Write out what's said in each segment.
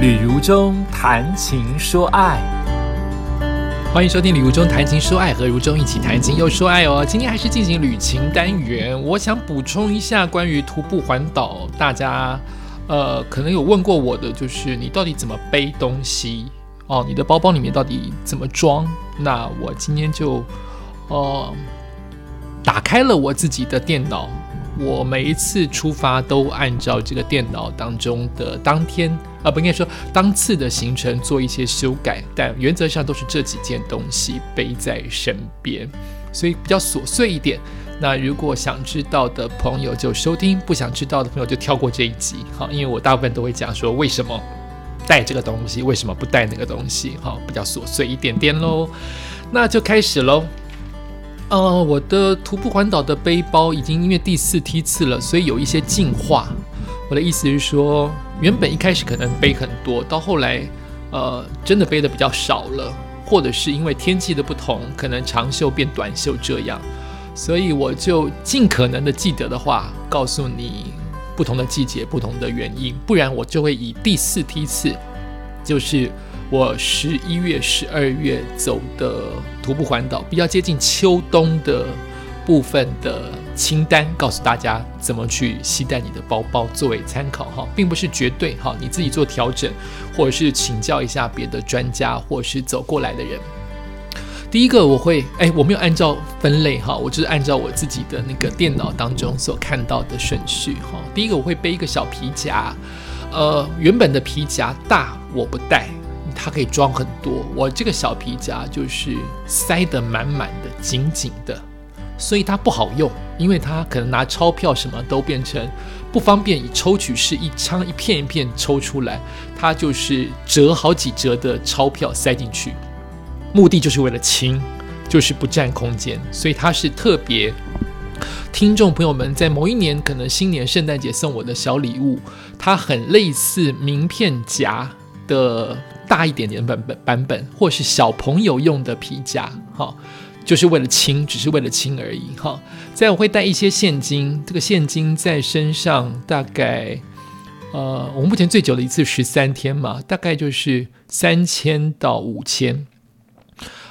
旅如中谈情说爱，欢迎收听《旅如中谈情说爱》，和如中一起谈情又说爱哦。今天还是进行旅行单元，我想补充一下关于徒步环岛，大家呃可能有问过我的，就是你到底怎么背东西哦？你的包包里面到底怎么装？那我今天就呃打开了我自己的电脑。我每一次出发都按照这个电脑当中的当天啊，不应该说当次的行程做一些修改，但原则上都是这几件东西背在身边，所以比较琐碎一点。那如果想知道的朋友就收听，不想知道的朋友就跳过这一集，好，因为我大部分都会讲说为什么带这个东西，为什么不带那个东西，好，比较琐碎一点点喽。那就开始喽。呃，我的徒步环岛的背包已经因为第四梯次了，所以有一些进化。我的意思是说，原本一开始可能背很多，到后来，呃，真的背的比较少了，或者是因为天气的不同，可能长袖变短袖这样，所以我就尽可能的记得的话，告诉你不同的季节、不同的原因，不然我就会以第四梯次，就是。我十一月、十二月走的徒步环岛，比较接近秋冬的部分的清单，告诉大家怎么去携带你的包包作为参考哈，并不是绝对哈，你自己做调整，或者是请教一下别的专家，或是走过来的人。第一个我会哎，我没有按照分类哈，我就是按照我自己的那个电脑当中所看到的顺序哈。第一个我会背一个小皮夹，呃，原本的皮夹大我不带。它可以装很多，我这个小皮夹就是塞得满满的、紧紧的，所以它不好用，因为它可能拿钞票什么都变成不方便，以抽取式一张一片一片抽出来，它就是折好几折的钞票塞进去，目的就是为了轻，就是不占空间，所以它是特别。听众朋友们在某一年可能新年圣诞节送我的小礼物，它很类似名片夹的。大一点点版本版本，或是小朋友用的皮夹，哈，就是为了轻，只是为了轻而已，哈。再我会带一些现金，这个现金在身上大概，呃，我目前最久的一次十三天嘛，大概就是三千到五千，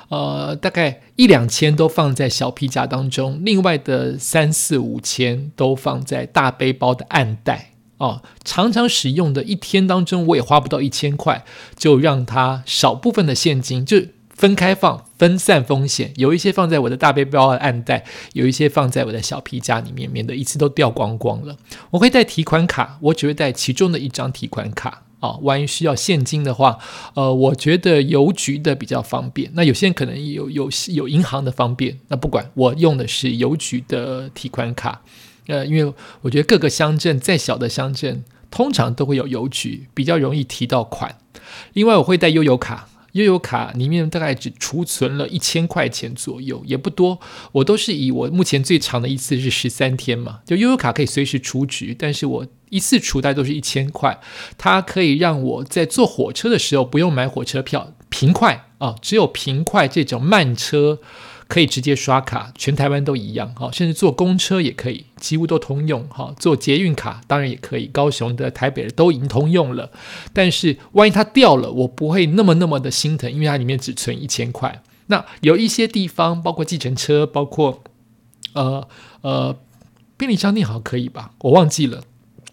呃，大概一两千都放在小皮夹当中，另外的三四五千都放在大背包的暗袋。哦，常常使用的一天当中，我也花不到一千块，就让它少部分的现金就分开放，分散风险。有一些放在我的大背包的暗袋，有一些放在我的小皮夹里面，免得一次都掉光光了。我会带提款卡，我只会带其中的一张提款卡。啊，万一需要现金的话，呃，我觉得邮局的比较方便。那有些人可能有有有银行的方便，那不管，我用的是邮局的提款卡。呃，因为我觉得各个乡镇再小的乡镇，通常都会有邮局，比较容易提到款。另外，我会带悠游卡，悠游卡里面大概只储存了一千块钱左右，也不多。我都是以我目前最长的一次是十三天嘛，就悠游卡可以随时储值，但是我一次储贷都是一千块，它可以让我在坐火车的时候不用买火车票，平快啊，只有平快这种慢车。可以直接刷卡，全台湾都一样哈，甚至坐公车也可以，几乎都通用哈。坐捷运卡当然也可以，高雄的、台北的都已经通用了。但是万一它掉了，我不会那么那么的心疼，因为它里面只存一千块。那有一些地方，包括计程车，包括呃呃便利商店，好像可以吧？我忘记了。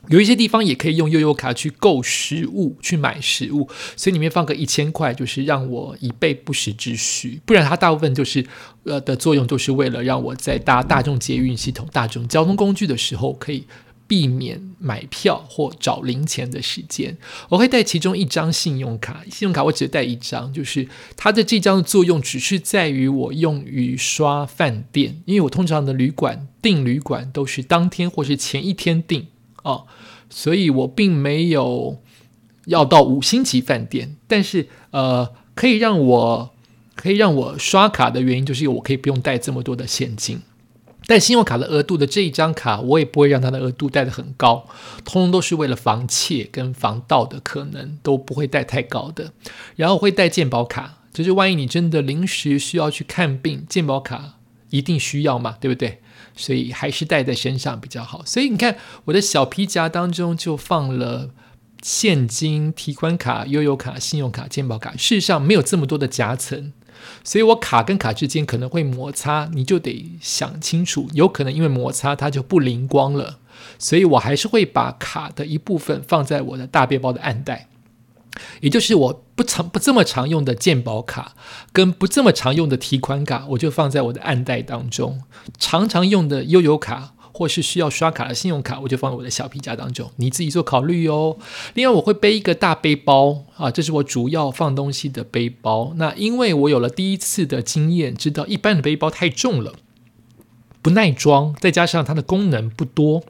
有一些地方也可以用悠悠卡去购食物、去买食物，所以里面放个一千块，就是让我以备不时之需。不然它大部分就是呃的作用，都是为了让我在搭大众捷运系统、大众交通工具的时候，可以避免买票或找零钱的时间。我会带其中一张信用卡，信用卡我只带一张，就是它的这张的作用只是在于我用于刷饭店，因为我通常的旅馆订旅馆都是当天或是前一天订。哦，所以我并没有要到五星级饭店，但是呃，可以让我可以让我刷卡的原因，就是我可以不用带这么多的现金。带信用卡的额度的这一张卡，我也不会让它的额度带的很高，通通都是为了防窃跟防盗的可能，都不会带太高的。然后会带健保卡，就是万一你真的临时需要去看病，健保卡一定需要嘛，对不对？所以还是带在身上比较好。所以你看，我的小皮夹当中就放了现金、提款卡、悠游卡、信用卡、健保卡，事实上没有这么多的夹层，所以我卡跟卡之间可能会摩擦，你就得想清楚，有可能因为摩擦它就不灵光了，所以我还是会把卡的一部分放在我的大背包的暗袋，也就是我不常不这么常用的健保卡跟不这么常用的提款卡，我就放在我的暗袋当中，常常用的悠游卡。或是需要刷卡的信用卡，我就放在我的小皮夹当中，你自己做考虑哦。另外，我会背一个大背包啊，这是我主要放东西的背包。那因为我有了第一次的经验，知道一般的背包太重了，不耐装，再加上它的功能不多。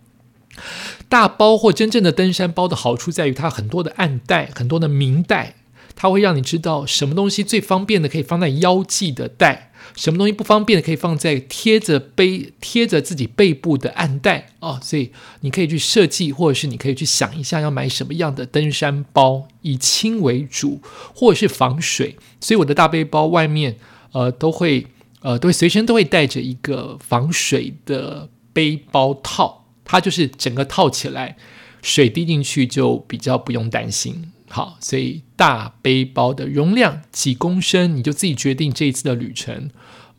大包或真正的登山包的好处在于它很多的暗袋，很多的明袋。它会让你知道什么东西最方便的可以放在腰际的带，什么东西不方便的可以放在贴着背、贴着自己背部的暗袋哦。所以你可以去设计，或者是你可以去想一下要买什么样的登山包，以轻为主，或者是防水。所以我的大背包外面呃都会呃都会随身都会带着一个防水的背包套，它就是整个套起来，水滴进去就比较不用担心。好，所以大背包的容量几公升，你就自己决定这一次的旅程。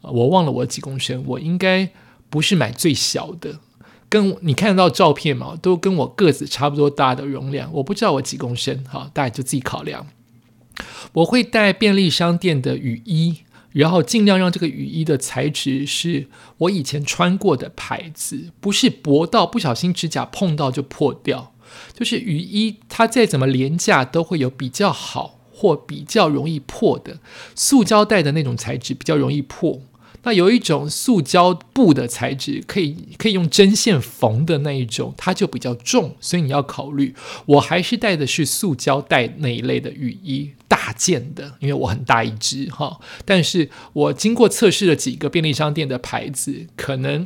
我忘了我几公升，我应该不是买最小的，跟你看得到照片嘛，都跟我个子差不多大的容量。我不知道我几公升，好，大家就自己考量。我会带便利商店的雨衣，然后尽量让这个雨衣的材质是我以前穿过的牌子，不是薄到不小心指甲碰到就破掉。就是雨衣，它再怎么廉价，都会有比较好或比较容易破的。塑胶袋的那种材质比较容易破。那有一种塑胶布的材质，可以可以用针线缝的那一种，它就比较重，所以你要考虑。我还是带的是塑胶袋那一类的雨衣，大件的，因为我很大一只哈。但是我经过测试了几个便利商店的牌子，可能。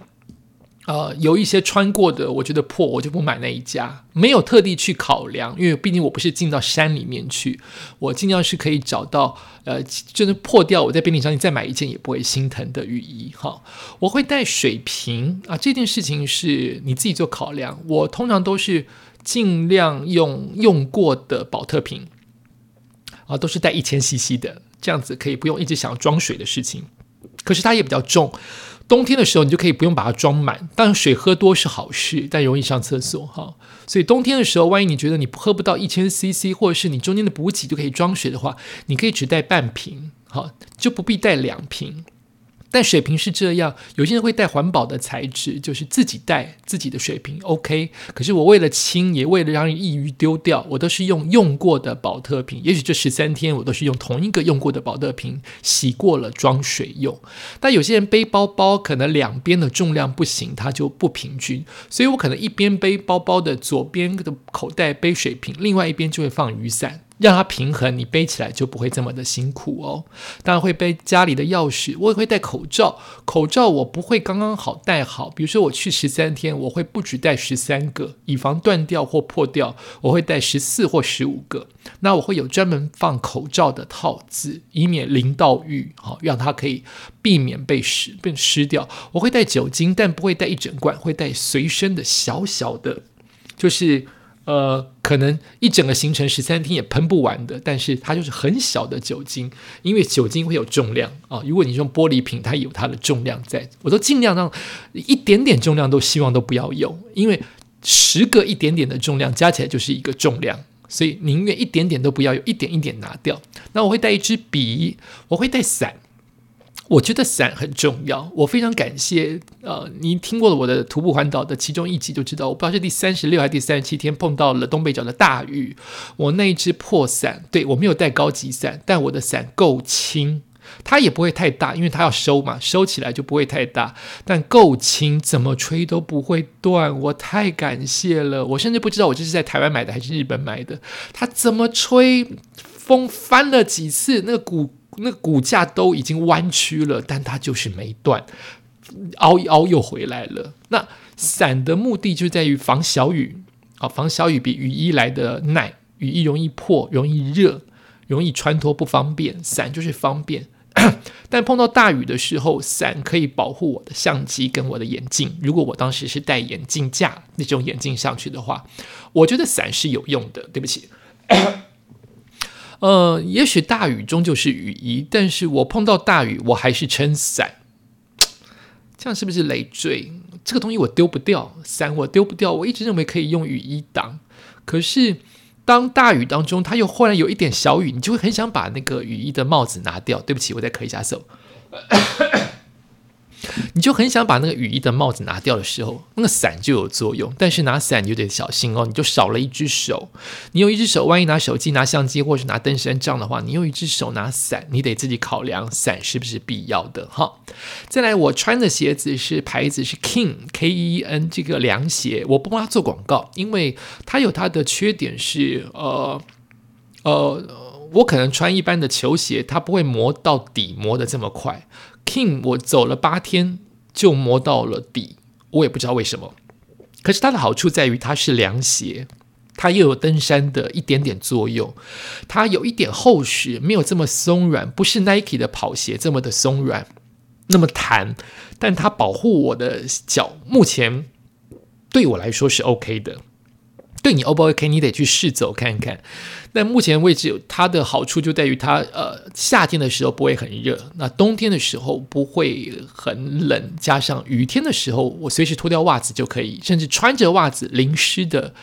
呃，有一些穿过的，我觉得破，我就不买那一家。没有特地去考量，因为毕竟我不是进到山里面去，我尽量是可以找到，呃，就是破掉，我在便利商店再买一件也不会心疼的雨衣。哈，我会带水瓶啊，这件事情是你自己做考量。我通常都是尽量用用过的保特瓶，啊，都是带一千 CC 的，这样子可以不用一直想装水的事情。可是它也比较重。冬天的时候，你就可以不用把它装满。当然，水喝多是好事，但容易上厕所哈。所以冬天的时候，万一你觉得你喝不到一千 CC，或者是你中间的补给就可以装水的话，你可以只带半瓶，好，就不必带两瓶。但水瓶是这样，有些人会带环保的材质，就是自己带自己的水瓶，OK。可是我为了轻，也为了让易于丢掉，我都是用用过的保特瓶。也许这十三天我都是用同一个用过的保特瓶洗过了装水用。但有些人背包包可能两边的重量不行，它就不平均，所以我可能一边背包包的左边的口袋背水瓶，另外一边就会放雨伞。让它平衡，你背起来就不会这么的辛苦哦。当然会背家里的钥匙，我也会戴口罩。口罩我不会刚刚好戴好，比如说我去十三天，我会不止戴十三个，以防断掉或破掉。我会戴十四或十五个。那我会有专门放口罩的套子，以免淋到雨，好让它可以避免被湿被湿掉。我会带酒精，但不会带一整罐，会带随身的小小的，就是。呃，可能一整个行程十三天也喷不完的，但是它就是很小的酒精，因为酒精会有重量啊。如果你用玻璃瓶，它有它的重量在，我都尽量让一点点重量都希望都不要用，因为十个一点点的重量加起来就是一个重量，所以宁愿一点点都不要有，一点一点拿掉。那我会带一支笔，我会带伞。我觉得伞很重要，我非常感谢。呃，您听过了我的徒步环岛的其中一集就知道，我不知道是第三十六还是第三十七天碰到了东北角的大雨，我那一只破伞，对我没有带高级伞，但我的伞够轻，它也不会太大，因为它要收嘛，收起来就不会太大，但够轻，怎么吹都不会断，我太感谢了。我甚至不知道我这是在台湾买的还是日本买的，它怎么吹，风翻了几次，那个鼓。那个骨架都已经弯曲了，但它就是没断，凹一凹又回来了。那伞的目的就在于防小雨啊，防小雨比雨衣来的耐，雨衣容易破，容易热，容易穿脱不方便，伞就是方便。但碰到大雨的时候，伞可以保护我的相机跟我的眼镜。如果我当时是戴眼镜架那种眼镜上去的话，我觉得伞是有用的。对不起，呃，也许大雨终究是雨衣，但是我碰到大雨，我还是撑伞。这样是不是累赘？这个东西我丢不掉，伞我丢不掉。我一直认为可以用雨衣挡，可是。当大雨当中，它又忽然有一点小雨，你就会很想把那个雨衣的帽子拿掉。对不起，我再咳一下手。你就很想把那个雨衣的帽子拿掉的时候，那个伞就有作用。但是拿伞有点小心哦，你就少了一只手。你用一只手，万一拿手机、拿相机，或是拿登山杖的话，你用一只手拿伞，你得自己考量伞是不是必要的哈。再来，我穿的鞋子是牌子是 King K E N 这个凉鞋，我不帮他做广告，因为它有它的缺点是呃呃，我可能穿一般的球鞋，它不会磨到底，磨的这么快。King，我走了八天就磨到了底，我也不知道为什么。可是它的好处在于它是凉鞋，它又有登山的一点点作用，它有一点厚实，没有这么松软，不是 Nike 的跑鞋这么的松软，那么弹，但它保护我的脚，目前对我来说是 OK 的。对你 O 不 OK？你得去试走看看。那目前为止，它的好处就在于它呃夏天的时候不会很热，那冬天的时候不会很冷，加上雨天的时候，我随时脱掉袜子就可以，甚至穿着袜子淋湿的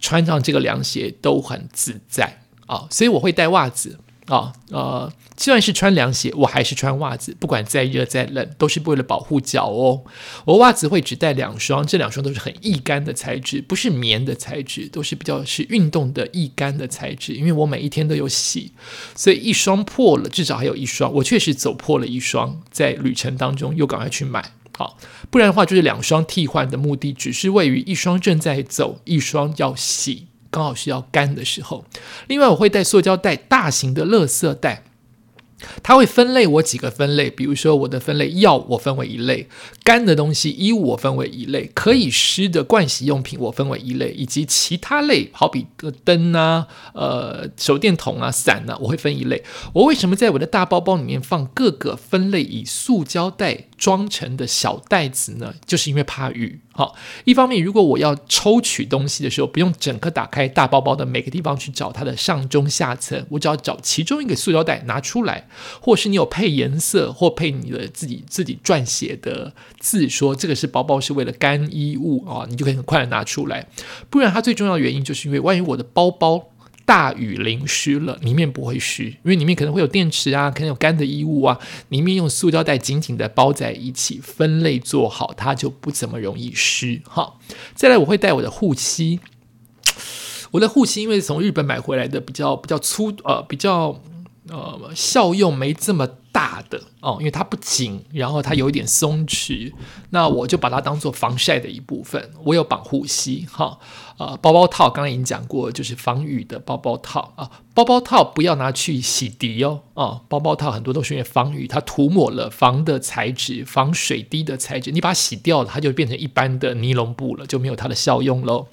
穿上这个凉鞋都很自在啊。所以我会带袜子。啊，呃，就算是穿凉鞋，我还是穿袜子。不管再热再冷，都是为了保护脚哦。我袜子会只带两双，这两双都是很易干的材质，不是棉的材质，都是比较是运动的易干的材质。因为我每一天都有洗，所以一双破了，至少还有一双。我确实走破了一双，在旅程当中又赶快去买。好，不然的话就是两双替换的目的，只是位于一双正在走，一双要洗。刚好是要干的时候，另外我会带塑胶袋，大型的垃圾袋。它会分类我几个分类，比如说我的分类药我分为一类，干的东西衣物我分为一类，可以湿的盥洗用品我分为一类，以及其他类，好比个灯啊、呃手电筒啊、伞啊，我会分一类。我为什么在我的大包包里面放各个分类以塑胶袋装成的小袋子呢？就是因为怕雨。好，一方面如果我要抽取东西的时候，不用整个打开大包包的每个地方去找它的上中下层，我只要找其中一个塑胶袋拿出来。或是你有配颜色，或配你的自己自己撰写的字，说这个是包包是为了干衣物啊，你就可以很快的拿出来。不然，它最重要的原因就是因为万一我的包包大雨淋湿了，里面不会湿，因为里面可能会有电池啊，可能有干的衣物啊，里面用塑胶袋紧紧的包在一起，分类做好，它就不怎么容易湿。好，再来我会带我的护膝，我的护膝因为从日本买回来的比较比较粗，呃，比较。呃，效用没这么大的哦，因为它不紧，然后它有一点松弛，那我就把它当做防晒的一部分。我有绑护膝，哈。呃，包包套刚刚已经讲过，就是防雨的包包套啊。包包套不要拿去洗涤哦，啊，包包套很多都是因为防雨，它涂抹了防的材质、防水滴的材质，你把它洗掉了，它就变成一般的尼龙布了，就没有它的效用喽。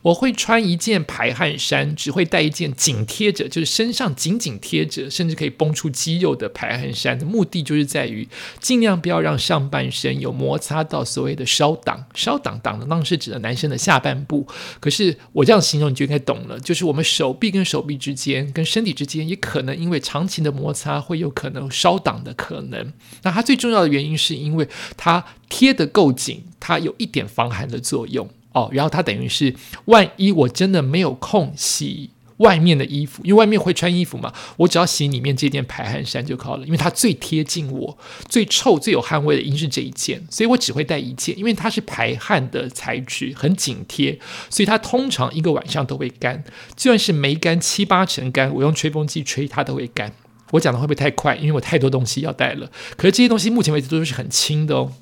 我会穿一件排汗衫，只会带一件紧贴着，就是身上紧紧贴着，甚至可以绷出肌肉的排汗衫。的目的就是在于尽量不要让上半身有摩擦到所谓的烧挡，烧挡挡的那是指的男生的下半部。可是我这样形容你就应该懂了，就是我们手臂跟手臂之间、跟身体之间，也可能因为长期的摩擦，会有可能烧挡的可能。那它最重要的原因是因为它贴得够紧，它有一点防寒的作用哦。然后它等于是，万一我真的没有空洗。外面的衣服，因为外面会穿衣服嘛，我只要洗里面这件排汗衫就好了，因为它最贴近我，最臭、最有汗味的应是这一件，所以我只会带一件，因为它是排汗的材质，很紧贴，所以它通常一个晚上都会干，就算是没干七八成干，我用吹风机吹它都会干。我讲的会不会太快？因为我太多东西要带了，可是这些东西目前为止都是很轻的哦。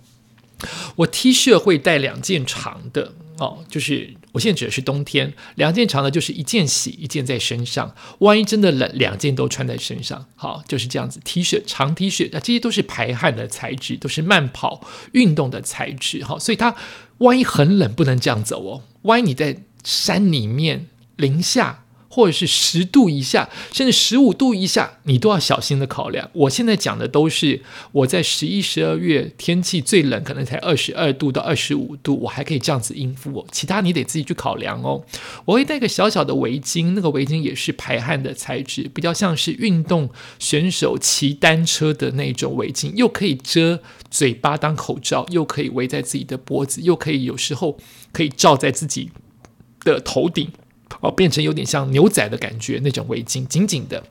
我 T 恤会带两件长的。哦，就是我现在指的是冬天，两件长的，就是一件洗，一件在身上。万一真的冷，两件都穿在身上。好，就是这样子。T 恤长 T 恤，那这些都是排汗的材质，都是慢跑运动的材质。好，所以它万一很冷，不能这样走哦。万一你在山里面零下。或者是十度以下，甚至十五度以下，你都要小心的考量。我现在讲的都是我在十一、十二月天气最冷，可能才二十二度到二十五度，我还可以这样子应付哦。其他你得自己去考量哦。我会带个小小的围巾，那个围巾也是排汗的材质，比较像是运动选手骑单车的那种围巾，又可以遮嘴巴当口罩，又可以围在自己的脖子，又可以有时候可以罩在自己的头顶。哦，变成有点像牛仔的感觉，那种围巾紧紧的。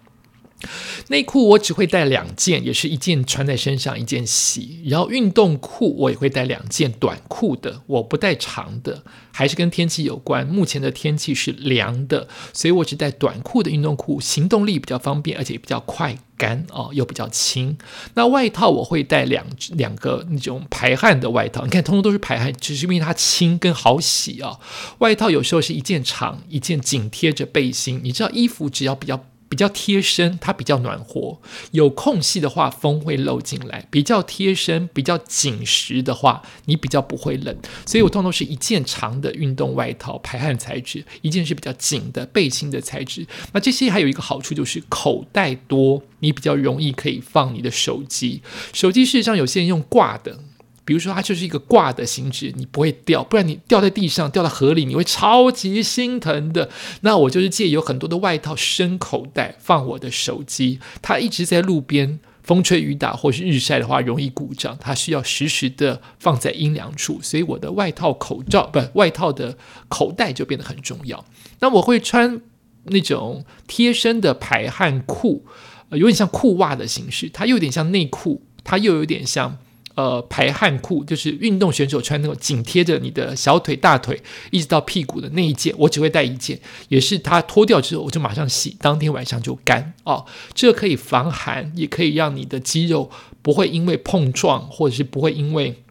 内裤我只会带两件，也是一件穿在身上，一件洗。然后运动裤我也会带两件短裤的，我不带长的，还是跟天气有关。目前的天气是凉的，所以我只带短裤的运动裤，行动力比较方便，而且比较快干哦，又比较轻。那外套我会带两两个那种排汗的外套，你看，通通都是排汗，只是因为它轻跟好洗啊。外套有时候是一件长，一件紧贴着背心。你知道，衣服只要比较。比较贴身，它比较暖和。有空隙的话，风会漏进来。比较贴身、比较紧实的话，你比较不会冷。所以我通常是一件长的运动外套，排汗材质；一件是比较紧的背心的材质。那这些还有一个好处就是口袋多，你比较容易可以放你的手机。手机事实上有些人用挂的。比如说，它就是一个挂的形制，你不会掉，不然你掉在地上、掉到河里，你会超级心疼的。那我就是借有很多的外套深口袋放我的手机，它一直在路边，风吹雨打或是日晒的话容易故障，它需要实时的放在阴凉处，所以我的外套口罩不外套的口袋就变得很重要。那我会穿那种贴身的排汗裤，有点像裤袜的形式，它又有点像内裤，它又有点像。呃，排汗裤就是运动选手穿那种紧贴着你的小腿、大腿一直到屁股的那一件，我只会带一件，也是它脱掉之后我就马上洗，当天晚上就干哦。这可以防寒，也可以让你的肌肉不会因为碰撞或者是不会因为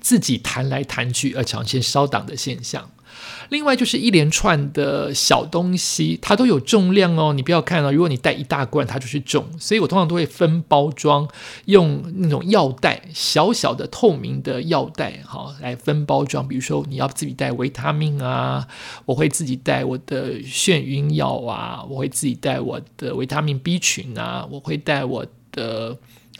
自己弹来弹去而产生烧挡的现象。另外就是一连串的小东西，它都有重量哦。你不要看哦，如果你带一大罐，它就是重。所以我通常都会分包装，用那种药袋，小小的透明的药袋，好来分包装。比如说你要自己带维他命啊，我会自己带我的眩晕药啊，我会自己带我的维他命 B 群啊，我会带我的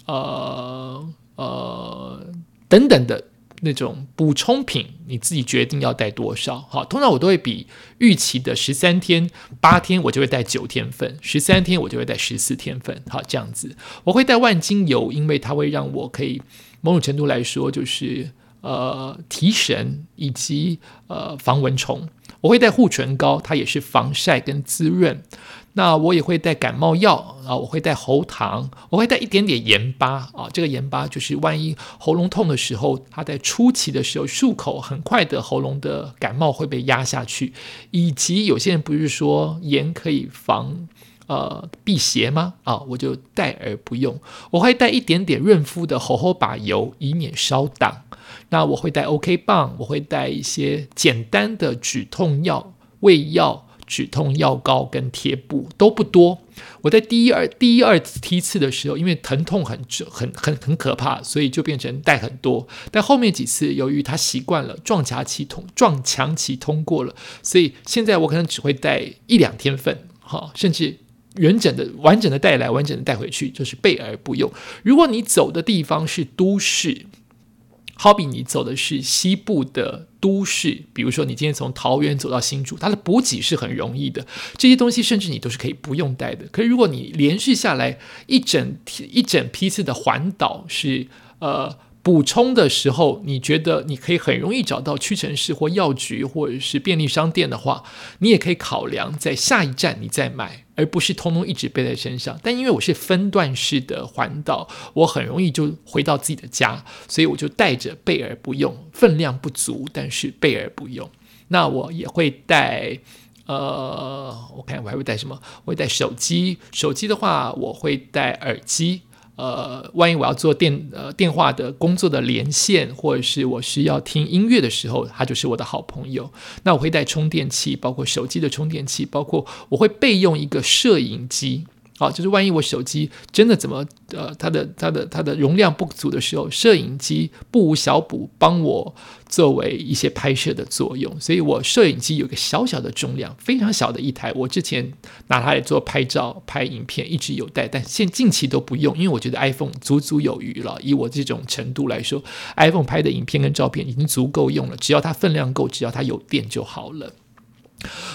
呃呃等等的。那种补充品，你自己决定要带多少。好，通常我都会比预期的十三天、八天，我就会带九天份；十三天我就会带十四天份。好，这样子，我会带万金油，因为它会让我可以某种程度来说，就是呃提神以及呃防蚊虫。我会带护唇膏，它也是防晒跟滋润。那我也会带感冒药啊，我会带喉糖，我会带一点点盐巴啊。这个盐巴就是万一喉咙痛的时候，它在初期的时候漱口，很快的喉咙的感冒会被压下去。以及有些人不是说盐可以防呃辟邪吗？啊，我就带而不用。我会带一点点润肤的猴猴把油，以免烧挡。那我会带 OK 棒，我会带一些简单的止痛药、胃药。止痛药膏跟贴布都不多。我在第一二第一二梯次的时候，因为疼痛很很很很可怕，所以就变成带很多。但后面几次，由于他习惯了撞墙期通撞墙期通过了，所以现在我可能只会带一两天份，哈，甚至完整的完整的带来，完整的带回去，就是备而不用。如果你走的地方是都市。好比你走的是西部的都市，比如说你今天从桃园走到新竹，它的补给是很容易的，这些东西甚至你都是可以不用带的。可是如果你连续下来一整一整批次的环岛，是呃。补充的时候，你觉得你可以很容易找到屈臣氏或药局或者是便利商店的话，你也可以考量在下一站你再买，而不是通通一直背在身上。但因为我是分段式的环岛，我很容易就回到自己的家，所以我就带着备而不用，分量不足，但是备而不用。那我也会带，呃，我看我还会带什么？我会带手机，手机的话我会带耳机。呃，万一我要做电呃电话的工作的连线，或者是我需要听音乐的时候，他就是我的好朋友。那我会带充电器，包括手机的充电器，包括我会备用一个摄影机。好，就是万一我手机真的怎么呃，它的它的它的容量不足的时候，摄影机不无小补，帮我作为一些拍摄的作用。所以我摄影机有个小小的重量，非常小的一台。我之前拿它来做拍照、拍影片，一直有带，但现近期都不用，因为我觉得 iPhone 足足有余了。以我这种程度来说，iPhone 拍的影片跟照片已经足够用了，只要它分量够，只要它有电就好了。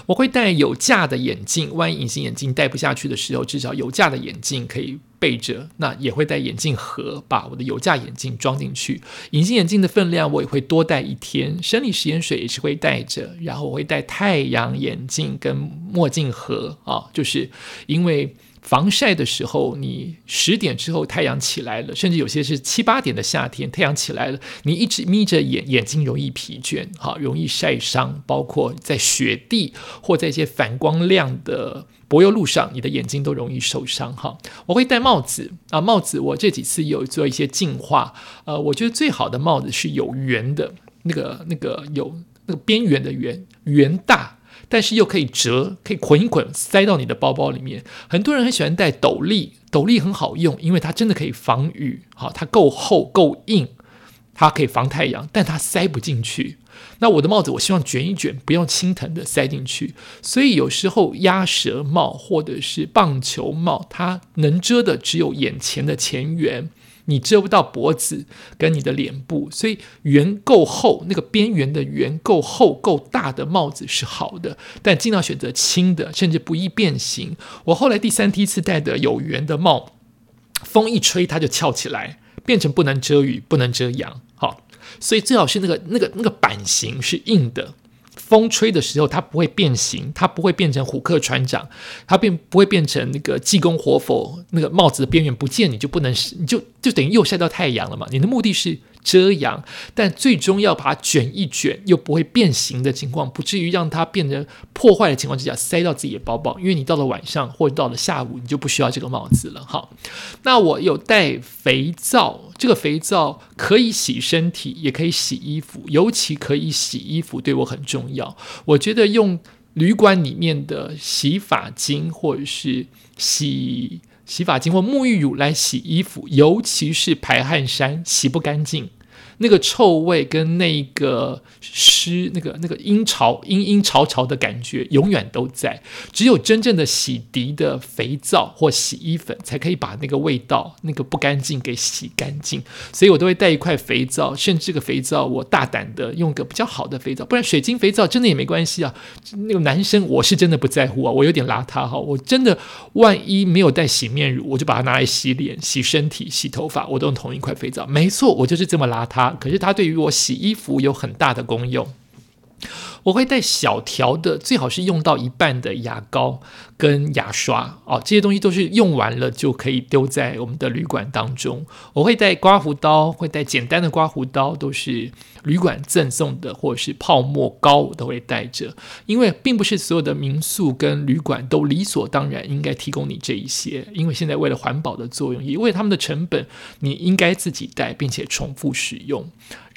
我会戴有架的眼镜，万一隐形眼镜戴不下去的时候，至少有架的眼镜可以备着。那也会戴眼镜盒，把我的有架眼镜装进去。隐形眼镜的分量我也会多戴一天。生理食盐水也是会带着，然后我会戴太阳眼镜跟墨镜盒啊，就是因为。防晒的时候，你十点之后太阳起来了，甚至有些是七八点的夏天，太阳起来了，你一直眯着眼，眼睛容易疲倦，哈，容易晒伤。包括在雪地或在一些反光亮的柏油路上，你的眼睛都容易受伤，哈。我会戴帽子啊，帽子我这几次有做一些进化，呃，我觉得最好的帽子是有圆的，那个那个有那个边缘的圆圆大。但是又可以折，可以捆一捆，塞到你的包包里面。很多人很喜欢戴斗笠，斗笠很好用，因为它真的可以防雨，好，它够厚够硬，它可以防太阳，但它塞不进去。那我的帽子，我希望卷一卷，不用轻腾的塞进去。所以有时候鸭舌帽或者是棒球帽，它能遮的只有眼前的前缘。你遮不到脖子跟你的脸部，所以圆够厚，那个边缘的圆够厚够大的帽子是好的，但尽量选择轻的，甚至不易变形。我后来第三梯次戴的有圆的帽，风一吹它就翘起来，变成不能遮雨、不能遮阳。好，所以最好是那个那个那个版型是硬的。风吹的时候，它不会变形，它不会变成虎克船长，它变不会变成那个济公活佛，那个帽子的边缘不见，你就不能，你就就等于又晒到太阳了嘛。你的目的是。遮阳，但最终要把它卷一卷，又不会变形的情况，不至于让它变成破坏的情况之下，塞到自己的包包。因为你到了晚上或者到了下午，你就不需要这个帽子了。好，那我有带肥皂，这个肥皂可以洗身体，也可以洗衣服，尤其可以洗衣服，对我很重要。我觉得用旅馆里面的洗发精或者是洗。洗发精或沐浴乳来洗衣服，尤其是排汗衫，洗不干净。那个臭味跟那个湿、那个那个阴潮、阴阴潮潮的感觉永远都在。只有真正的洗涤的肥皂或洗衣粉，才可以把那个味道、那个不干净给洗干净。所以我都会带一块肥皂，甚至这个肥皂我大胆的用个比较好的肥皂，不然水晶肥皂真的也没关系啊。那个男生我是真的不在乎啊，我有点邋遢哈，我真的万一没有带洗面乳，我就把它拿来洗脸、洗身体、洗头发，我都用同一块肥皂。没错，我就是这么邋遢。可是它对于我洗衣服有很大的功用。我会带小条的，最好是用到一半的牙膏跟牙刷哦，这些东西都是用完了就可以丢在我们的旅馆当中。我会带刮胡刀，会带简单的刮胡刀，都是旅馆赠送的，或者是泡沫膏，我都会带着。因为并不是所有的民宿跟旅馆都理所当然应该提供你这一些，因为现在为了环保的作用，也为他们的成本，你应该自己带，并且重复使用。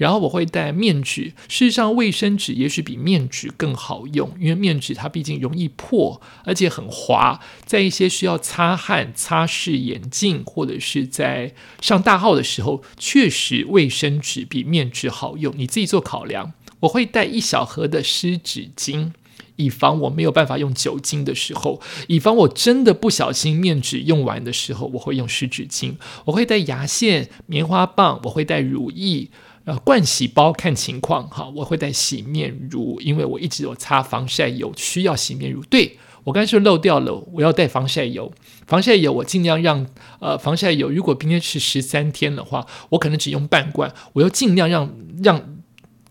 然后我会带面纸，事实上卫生纸也许比面纸更好用，因为面纸它毕竟容易破，而且很滑，在一些需要擦汗、擦拭眼镜或者是在上大号的时候，确实卫生纸比面纸好用。你自己做考量。我会带一小盒的湿纸巾，以防我没有办法用酒精的时候，以防我真的不小心面纸用完的时候，我会用湿纸巾。我会带牙线、棉花棒，我会带乳液。呃，盥洗包看情况哈，我会带洗面乳，因为我一直有擦防晒油，需要洗面乳。对我刚才说漏掉了，我要带防晒油。防晒油我尽量让呃，防晒油如果今天是十三天的话，我可能只用半罐，我要尽量让让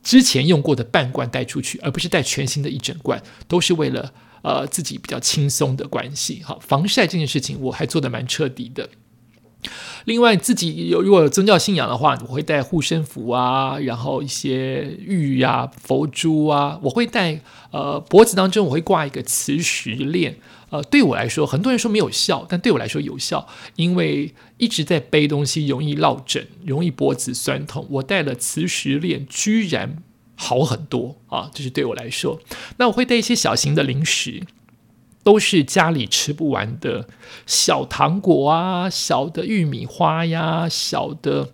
之前用过的半罐带出去，而不是带全新的一整罐，都是为了呃自己比较轻松的关系。好，防晒这件事情我还做的蛮彻底的。另外，自己有如果有宗教信仰的话，我会带护身符啊，然后一些玉啊、佛珠啊，我会带呃脖子当中我会挂一个磁石链，呃，对我来说，很多人说没有效，但对我来说有效，因为一直在背东西容易落枕，容易脖子酸痛，我带了磁石链，居然好很多啊，这是对我来说。那我会带一些小型的零食。都是家里吃不完的小糖果啊、小的玉米花呀、小的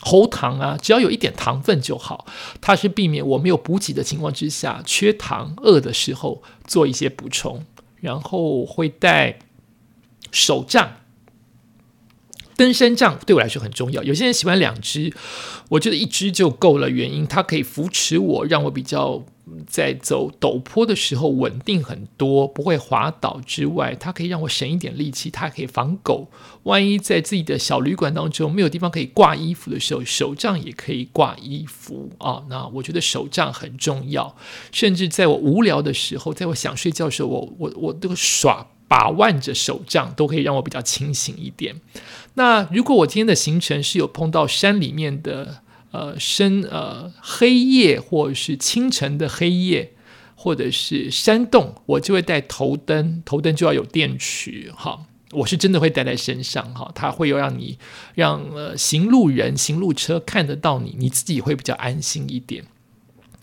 喉糖啊，只要有一点糖分就好。它是避免我没有补给的情况之下缺糖、饿的时候做一些补充。然后会带手杖。登山杖对我来说很重要。有些人喜欢两只，我觉得一只就够了。原因它可以扶持我，让我比较在走陡坡的时候稳定很多，不会滑倒。之外，它可以让我省一点力气，它可以防狗。万一在自己的小旅馆当中没有地方可以挂衣服的时候，手杖也可以挂衣服啊。那我觉得手杖很重要。甚至在我无聊的时候，在我想睡觉的时候，我我我都耍把玩着手杖，都可以让我比较清醒一点。那如果我今天的行程是有碰到山里面的呃深呃黑夜，或者是清晨的黑夜，或者是山洞，我就会带头灯，头灯就要有电池哈。我是真的会带在身上哈，它会有让你让呃行路人、行路车看得到你，你自己会比较安心一点。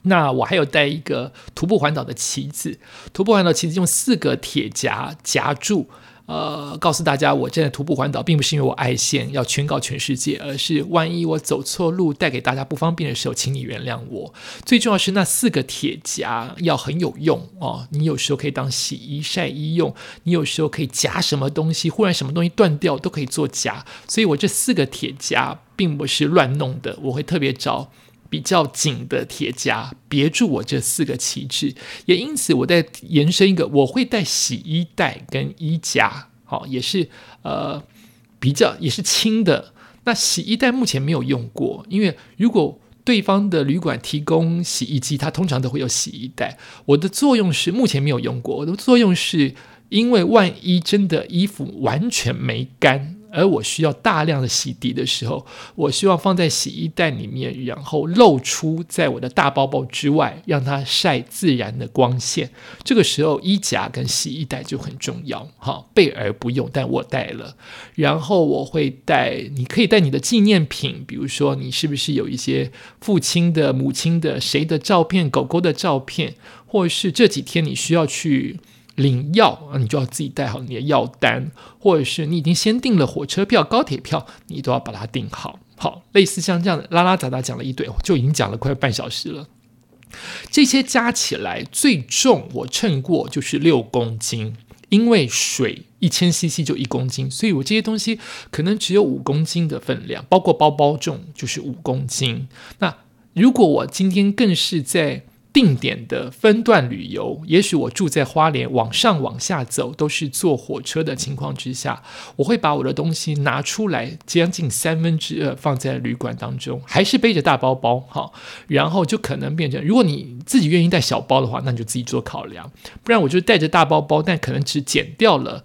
那我还有带一个徒步环岛的旗子，徒步环岛旗子用四个铁夹夹住。呃，告诉大家，我现在徒步环岛，并不是因为我爱线要宣告全世界，而是万一我走错路，带给大家不方便的时候，请你原谅我。最重要是那四个铁夹要很有用哦，你有时候可以当洗衣晒衣用，你有时候可以夹什么东西，忽然什么东西断掉都可以做夹。所以我这四个铁夹并不是乱弄的，我会特别找。比较紧的铁夹别住我这四个旗帜，也因此我在延伸一个，我会带洗衣袋跟衣夹，好，也是呃比较也是轻的。那洗衣袋目前没有用过，因为如果对方的旅馆提供洗衣机，它通常都会有洗衣袋。我的作用是目前没有用过，我的作用是因为万一真的衣服完全没干。而我需要大量的洗涤的时候，我希望放在洗衣袋里面，然后露出在我的大包包之外，让它晒自然的光线。这个时候，衣夹跟洗衣袋就很重要。哈，备而不用，但我带了。然后我会带，你可以带你的纪念品，比如说你是不是有一些父亲的、母亲的、谁的照片、狗狗的照片，或是这几天你需要去。领药啊，你就要自己带好你的药单，或者是你已经先订了火车票、高铁票，你都要把它订好。好，类似像这样的拉拉杂杂讲了一堆，就已经讲了快半小时了。这些加起来最重，我称过就是六公斤，因为水一千 CC 就一公斤，所以我这些东西可能只有五公斤的分量，包括包包重就是五公斤。那如果我今天更是在定点的分段旅游，也许我住在花莲，往上往下走都是坐火车的情况之下，我会把我的东西拿出来，将近三分之二放在旅馆当中，还是背着大包包哈，然后就可能变成，如果你自己愿意带小包的话，那你就自己做考量，不然我就带着大包包，但可能只减掉了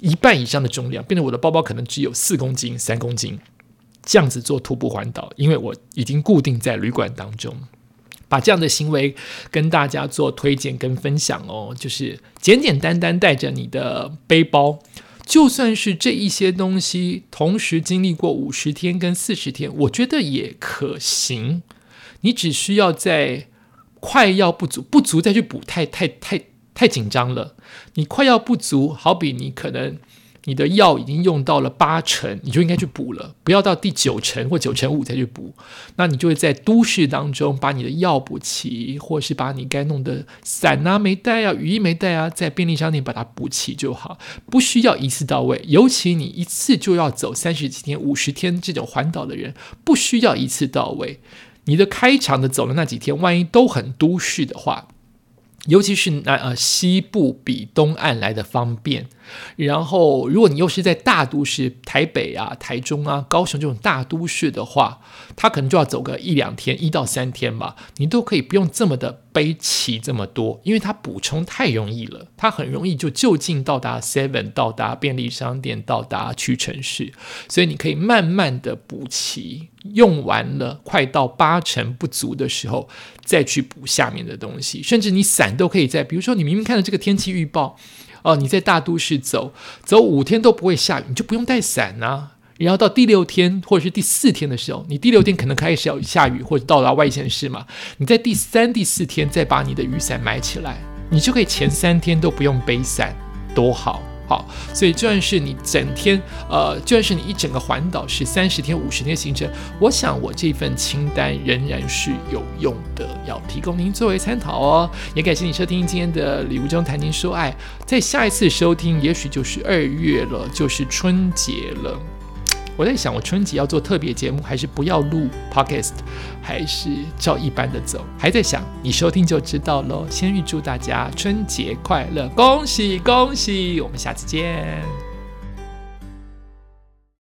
一半以上的重量，变成我的包包可能只有四公斤、三公斤，这样子做徒步环岛，因为我已经固定在旅馆当中。把这样的行为跟大家做推荐跟分享哦，就是简简单单带着你的背包，就算是这一些东西同时经历过五十天跟四十天，我觉得也可行。你只需要在快要不足不足再去补，太太太太紧张了。你快要不足，好比你可能。你的药已经用到了八成，你就应该去补了，不要到第九成或九成五再去补。那你就会在都市当中把你的药补齐，或是把你该弄的伞啊没带啊，雨衣没带啊，在便利商店把它补齐就好，不需要一次到位。尤其你一次就要走三十几天、五十天这种环岛的人，不需要一次到位。你的开场的走的那几天，万一都很都市的话。尤其是南呃西部比东岸来的方便，然后如果你又是在大都市台北啊、台中啊、高雄这种大都市的话，它可能就要走个一两天，一到三天吧，你都可以不用这么的背齐这么多，因为它补充太容易了，它很容易就就近到达 Seven，到达便利商店，到达屈臣氏，所以你可以慢慢的补齐，用完了快到八成不足的时候。再去补下面的东西，甚至你伞都可以在，比如说你明明看到这个天气预报，哦，你在大都市走走五天都不会下雨，你就不用带伞呐。然后到第六天或者是第四天的时候，你第六天可能开始要下雨或者到达外县市嘛，你在第三、第四天再把你的雨伞买起来，你就可以前三天都不用背伞。多好。好，所以就算是你整天，呃，就算是你一整个环岛是三十天、五十天行程，我想我这份清单仍然是有用的，要提供您作为参考哦。也感谢你收听今天的礼物中谈情说爱，在下一次收听，也许就是二月了，就是春节了。我在想，我春节要做特别节目，还是不要录 podcast，还是照一般的走？还在想，你收听就知道喽。先预祝大家春节快乐，恭喜恭喜！我们下次见。